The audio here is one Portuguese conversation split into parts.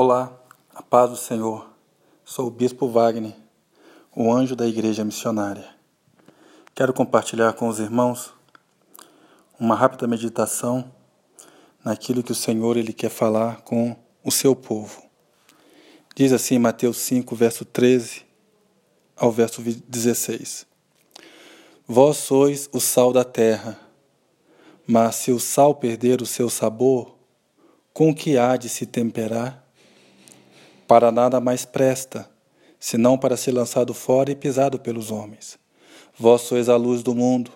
Olá, a paz do Senhor. Sou o Bispo Wagner, o anjo da Igreja Missionária. Quero compartilhar com os irmãos uma rápida meditação naquilo que o Senhor ele quer falar com o seu povo. Diz assim Mateus 5, verso 13 ao verso 16: Vós sois o sal da terra, mas se o sal perder o seu sabor, com que há de se temperar? Para nada mais presta, senão para ser lançado fora e pisado pelos homens. Vós sois a luz do mundo.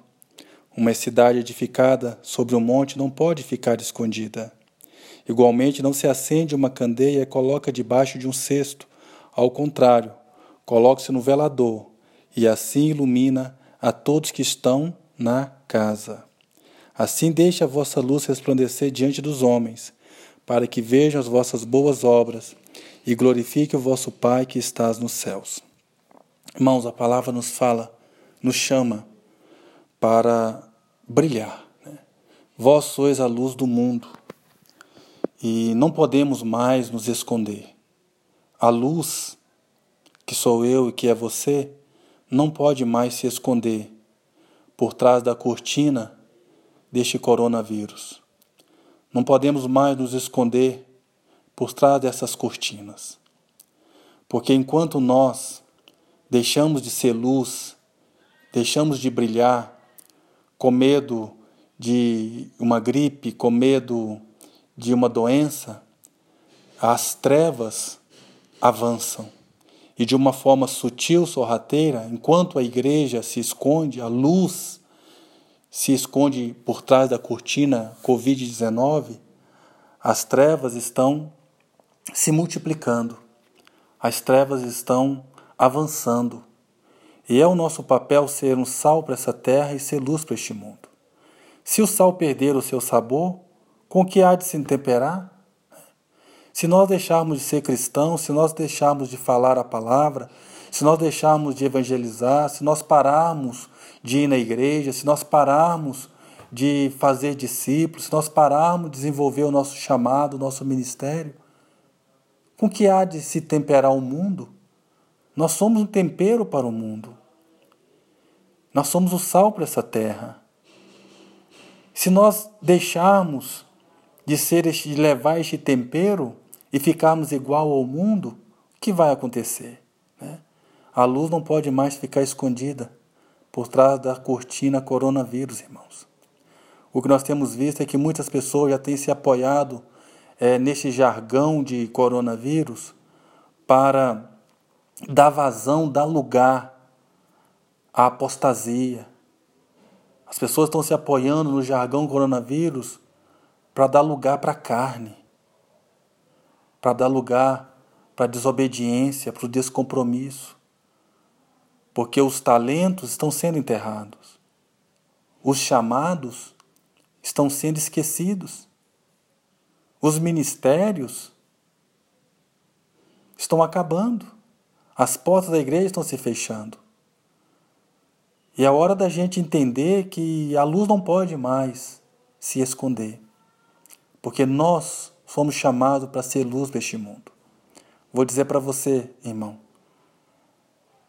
Uma cidade edificada sobre um monte não pode ficar escondida. Igualmente, não se acende uma candeia e coloca debaixo de um cesto. Ao contrário, coloque-se no velador, e assim ilumina a todos que estão na casa. Assim deixe a vossa luz resplandecer diante dos homens, para que vejam as vossas boas obras e glorifique o vosso Pai que estás nos céus. Irmãos, a palavra nos fala, nos chama para brilhar. Né? Vós sois a luz do mundo e não podemos mais nos esconder. A luz, que sou eu e que é você, não pode mais se esconder por trás da cortina deste coronavírus. Não podemos mais nos esconder por trás dessas cortinas. Porque enquanto nós deixamos de ser luz, deixamos de brilhar, com medo de uma gripe, com medo de uma doença, as trevas avançam. E de uma forma sutil, sorrateira, enquanto a igreja se esconde, a luz se esconde por trás da cortina Covid-19, as trevas estão se multiplicando, as trevas estão avançando. E é o nosso papel ser um sal para essa terra e ser luz para este mundo. Se o sal perder o seu sabor, com que há de se temperar? Se nós deixarmos de ser cristãos, se nós deixarmos de falar a palavra, se nós deixarmos de evangelizar, se nós pararmos de ir na igreja, se nós pararmos de fazer discípulos, se nós pararmos de desenvolver o nosso chamado, o nosso ministério, com que há de se temperar o mundo? Nós somos um tempero para o mundo. Nós somos o sal para essa terra. Se nós deixarmos de ser este, de levar este tempero e ficarmos igual ao mundo, o que vai acontecer? Né? A luz não pode mais ficar escondida por trás da cortina coronavírus, irmãos. O que nós temos visto é que muitas pessoas já têm se apoiado é, neste jargão de coronavírus para dar vazão, dar lugar à apostasia. As pessoas estão se apoiando no jargão coronavírus para dar lugar para a carne, para dar lugar para a desobediência, para o descompromisso. Porque os talentos estão sendo enterrados, os chamados estão sendo esquecidos. Os ministérios estão acabando. As portas da igreja estão se fechando. E é hora da gente entender que a luz não pode mais se esconder. Porque nós fomos chamados para ser luz deste mundo. Vou dizer para você, irmão,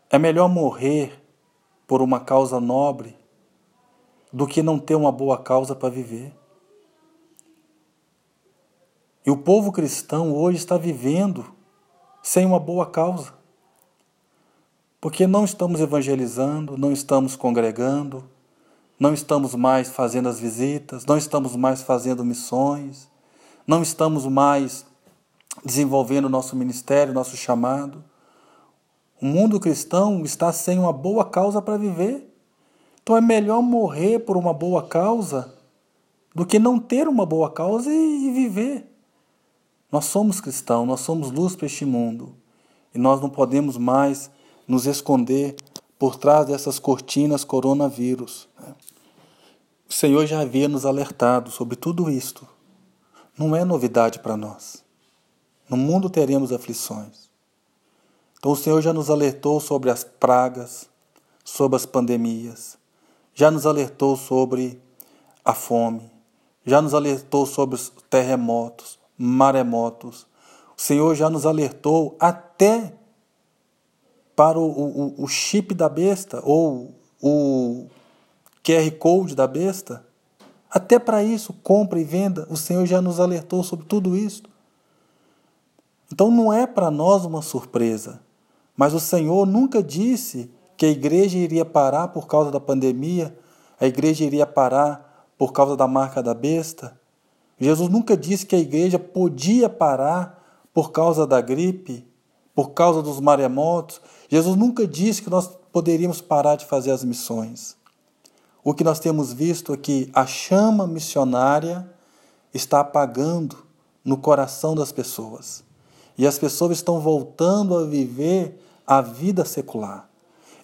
é melhor morrer por uma causa nobre do que não ter uma boa causa para viver. E o povo cristão hoje está vivendo sem uma boa causa. Porque não estamos evangelizando, não estamos congregando, não estamos mais fazendo as visitas, não estamos mais fazendo missões, não estamos mais desenvolvendo nosso ministério, nosso chamado. O mundo cristão está sem uma boa causa para viver. Então é melhor morrer por uma boa causa do que não ter uma boa causa e viver. Nós somos cristãos, nós somos luz para este mundo. E nós não podemos mais nos esconder por trás dessas cortinas coronavírus. Né? O Senhor já havia nos alertado sobre tudo isto. Não é novidade para nós. No mundo teremos aflições. Então o Senhor já nos alertou sobre as pragas, sobre as pandemias, já nos alertou sobre a fome, já nos alertou sobre os terremotos, maremotos, O Senhor já nos alertou até para o, o, o chip da besta ou o QR Code da besta. Até para isso, compra e venda, o Senhor já nos alertou sobre tudo isso. Então não é para nós uma surpresa, mas o Senhor nunca disse que a igreja iria parar por causa da pandemia, a igreja iria parar por causa da marca da besta. Jesus nunca disse que a igreja podia parar por causa da gripe, por causa dos maremotos. Jesus nunca disse que nós poderíamos parar de fazer as missões. O que nós temos visto é que a chama missionária está apagando no coração das pessoas. E as pessoas estão voltando a viver a vida secular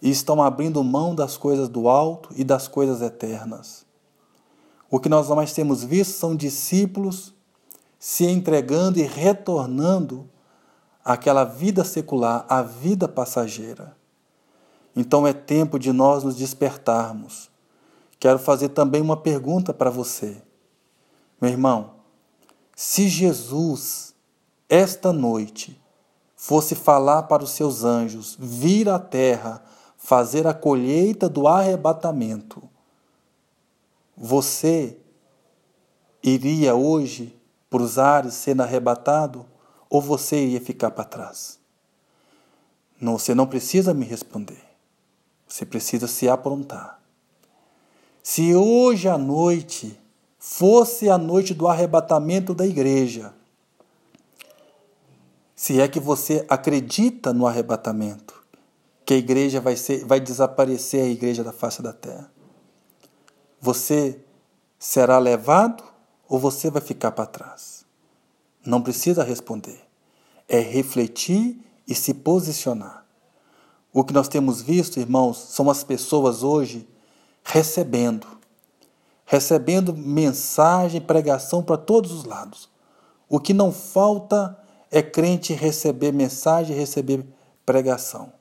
e estão abrindo mão das coisas do alto e das coisas eternas. O que nós mais temos visto são discípulos se entregando e retornando àquela vida secular, à vida passageira. Então é tempo de nós nos despertarmos. Quero fazer também uma pergunta para você. Meu irmão, se Jesus, esta noite, fosse falar para os seus anjos, vir à terra, fazer a colheita do arrebatamento, você iria hoje para os ares sendo arrebatado ou você ia ficar para trás? Não, você não precisa me responder. Você precisa se aprontar. Se hoje à noite fosse a noite do arrebatamento da igreja, se é que você acredita no arrebatamento, que a igreja vai, ser, vai desaparecer a igreja da face da terra, você será levado ou você vai ficar para trás? Não precisa responder. É refletir e se posicionar. O que nós temos visto, irmãos, são as pessoas hoje recebendo, recebendo mensagem, pregação para todos os lados. O que não falta é crente receber mensagem, receber pregação.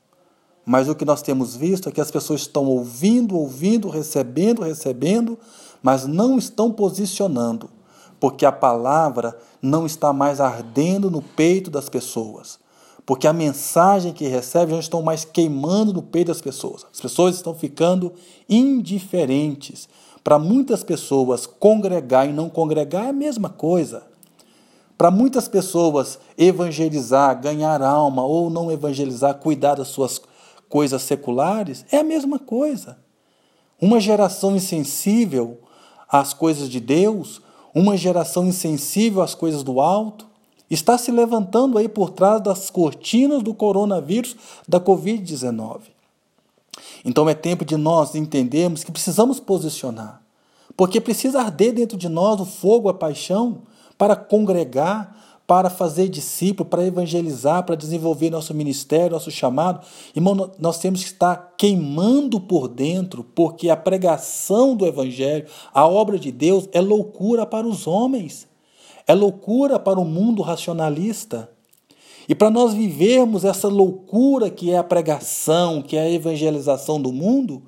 Mas o que nós temos visto é que as pessoas estão ouvindo, ouvindo, recebendo, recebendo, mas não estão posicionando porque a palavra não está mais ardendo no peito das pessoas. Porque a mensagem que recebe já estão mais queimando no peito das pessoas. As pessoas estão ficando indiferentes. Para muitas pessoas, congregar e não congregar é a mesma coisa. Para muitas pessoas, evangelizar, ganhar alma ou não evangelizar, cuidar das suas coisas seculares, é a mesma coisa. Uma geração insensível às coisas de Deus uma geração insensível às coisas do alto, está se levantando aí por trás das cortinas do coronavírus, da Covid-19. Então é tempo de nós entendermos que precisamos posicionar, porque precisa arder dentro de nós o fogo, a paixão, para congregar, para fazer discípulo, para evangelizar, para desenvolver nosso ministério, nosso chamado. Irmão, nós temos que estar queimando por dentro, porque a pregação do evangelho, a obra de Deus, é loucura para os homens, é loucura para o mundo racionalista. E para nós vivermos essa loucura que é a pregação, que é a evangelização do mundo,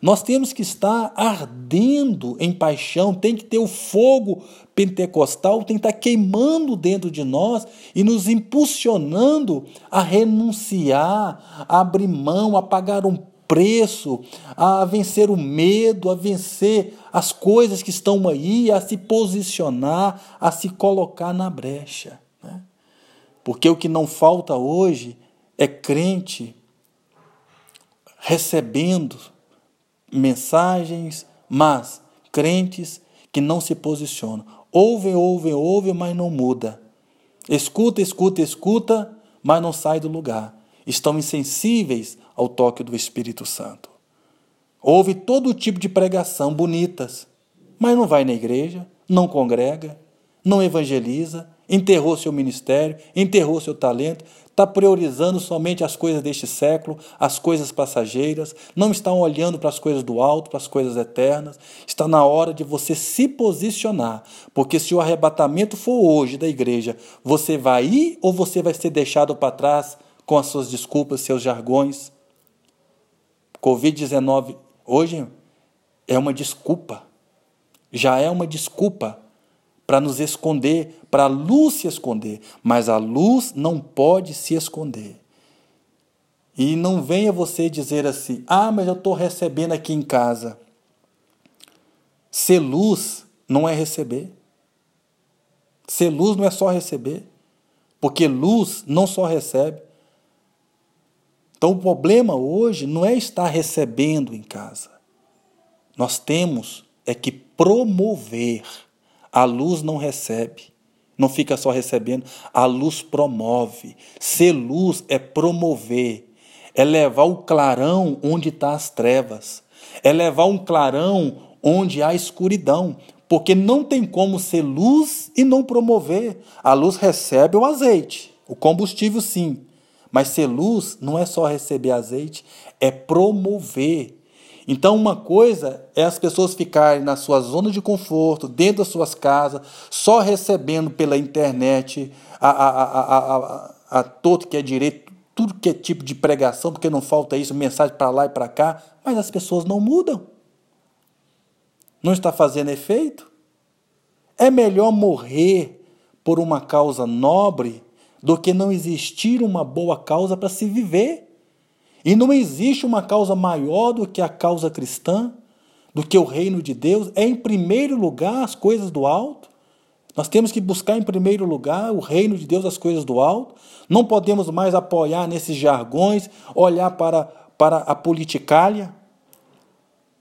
nós temos que estar ardendo em paixão, tem que ter o fogo pentecostal, tem que estar queimando dentro de nós e nos impulsionando a renunciar, a abrir mão, a pagar um preço, a vencer o medo, a vencer as coisas que estão aí, a se posicionar, a se colocar na brecha. Porque o que não falta hoje é crente recebendo mensagens, mas crentes que não se posicionam. Ouvem, ouvem, ouvem, mas não muda. Escuta, escuta, escuta, mas não sai do lugar. Estão insensíveis ao toque do Espírito Santo. Ouve todo tipo de pregação bonitas, mas não vai na igreja, não congrega, não evangeliza, enterrou seu ministério, enterrou seu talento, está priorizando somente as coisas deste século, as coisas passageiras, não está olhando para as coisas do alto, para as coisas eternas. Está na hora de você se posicionar, porque se o arrebatamento for hoje da igreja, você vai ir ou você vai ser deixado para trás com as suas desculpas, seus jargões? Covid-19 hoje é uma desculpa, já é uma desculpa para nos esconder, para a luz se esconder, mas a luz não pode se esconder. E não venha você dizer assim: ah, mas eu estou recebendo aqui em casa. Ser luz não é receber. Ser luz não é só receber. Porque luz não só recebe. Então o problema hoje não é estar recebendo em casa. Nós temos é que promover. A luz não recebe, não fica só recebendo, a luz promove. Ser luz é promover, é levar o clarão onde está as trevas, é levar um clarão onde há escuridão, porque não tem como ser luz e não promover. A luz recebe o azeite, o combustível sim, mas ser luz não é só receber azeite, é promover. Então, uma coisa é as pessoas ficarem na sua zona de conforto, dentro das suas casas, só recebendo pela internet a, a, a, a, todo que é direito, tudo que é tipo de pregação, porque não falta isso, mensagem para lá e para cá, mas as pessoas não mudam. Não está fazendo efeito? É melhor morrer por uma causa nobre do que não existir uma boa causa para se viver. E não existe uma causa maior do que a causa cristã, do que o reino de Deus. É em primeiro lugar as coisas do alto. Nós temos que buscar em primeiro lugar o reino de Deus, as coisas do alto. Não podemos mais apoiar nesses jargões, olhar para, para a politicália,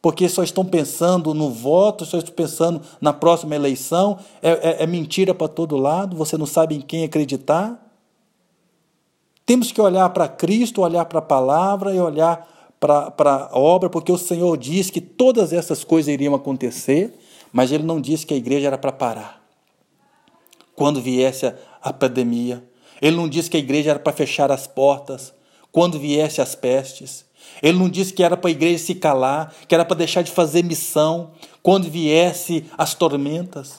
porque só estão pensando no voto, só estão pensando na próxima eleição. É, é, é mentira para todo lado, você não sabe em quem acreditar. Temos que olhar para Cristo, olhar para a palavra e olhar para a obra, porque o Senhor diz que todas essas coisas iriam acontecer, mas Ele não disse que a igreja era para parar. Quando viesse a, pandemia, Ele não disse que a igreja era para fechar as portas, quando viesse as pestes. Ele não disse que era para a igreja se calar, que era para deixar de fazer missão quando viesse as tormentas.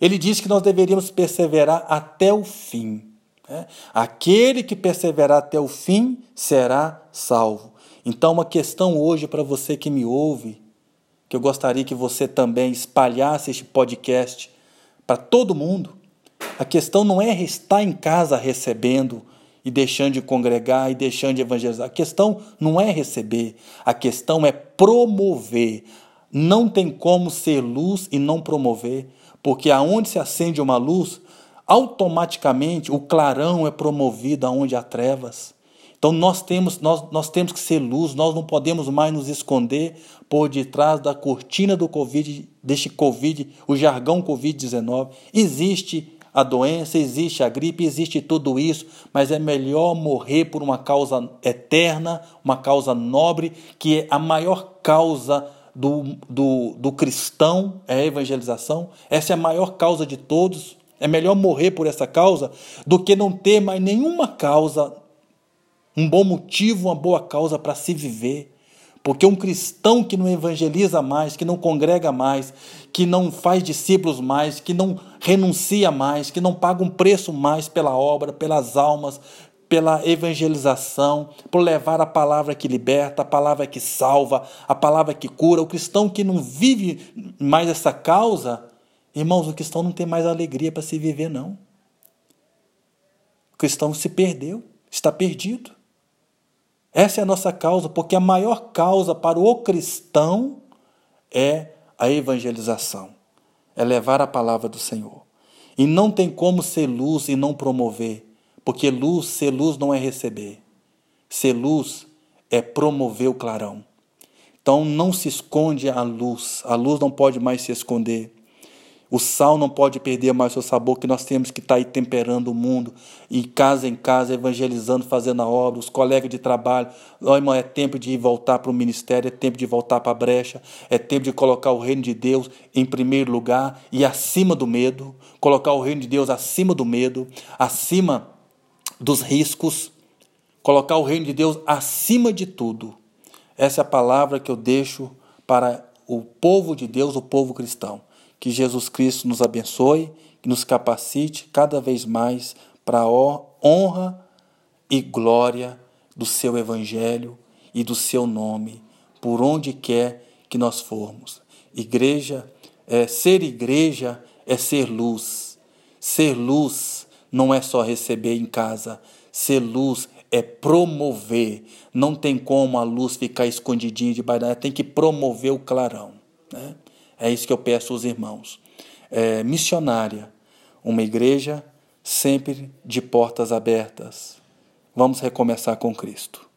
Ele disse que nós deveríamos perseverar até o fim. Né? Aquele que perseverar até o fim será salvo. Então, uma questão hoje para você que me ouve, que eu gostaria que você também espalhasse este podcast para todo mundo. A questão não é estar em casa recebendo e deixando de congregar e deixando de evangelizar. A questão não é receber, a questão é promover. Não tem como ser luz e não promover, porque aonde se acende uma luz, automaticamente o clarão é promovido aonde há trevas. Então nós temos, nós, nós temos que ser luz, nós não podemos mais nos esconder por detrás da cortina do Covid, deste Covid, o jargão Covid-19. Existe a doença, existe a gripe, existe tudo isso, mas é melhor morrer por uma causa eterna, uma causa nobre, que é a maior causa do, do, do cristão, é a evangelização. Essa é a maior causa de todos. É melhor morrer por essa causa do que não ter mais nenhuma causa, um bom motivo, uma boa causa para se viver. Porque um cristão que não evangeliza mais, que não congrega mais, que não faz discípulos mais, que não renuncia mais, que não paga um preço mais pela obra, pelas almas, pela evangelização, por levar a palavra que liberta, a palavra que salva, a palavra que cura, o cristão que não vive mais essa causa, Irmãos, o cristão não tem mais alegria para se viver, não. O cristão se perdeu, está perdido. Essa é a nossa causa, porque a maior causa para o cristão é a evangelização, é levar a palavra do Senhor. E não tem como ser luz e não promover, porque luz, ser luz não é receber. Ser luz é promover o clarão. Então não se esconde a luz, a luz não pode mais se esconder. O sal não pode perder mais seu sabor, que nós temos que estar tá aí temperando o mundo, e casa em casa, evangelizando, fazendo a obra, os colegas de trabalho. Oh, irmão, é tempo de voltar para o ministério, é tempo de voltar para a brecha, é tempo de colocar o reino de Deus em primeiro lugar e acima do medo, colocar o reino de Deus acima do medo, acima dos riscos, colocar o reino de Deus acima de tudo. Essa é a palavra que eu deixo para o povo de Deus, o povo cristão. Que Jesus Cristo nos abençoe, que nos capacite cada vez mais para a honra e glória do seu Evangelho e do seu nome, por onde quer que nós formos. Igreja, é, ser igreja é ser luz. Ser luz não é só receber em casa. Ser luz é promover. Não tem como a luz ficar escondidinha debaixo da tem que promover o clarão. Né? É isso que eu peço aos irmãos. É, missionária, uma igreja sempre de portas abertas. Vamos recomeçar com Cristo.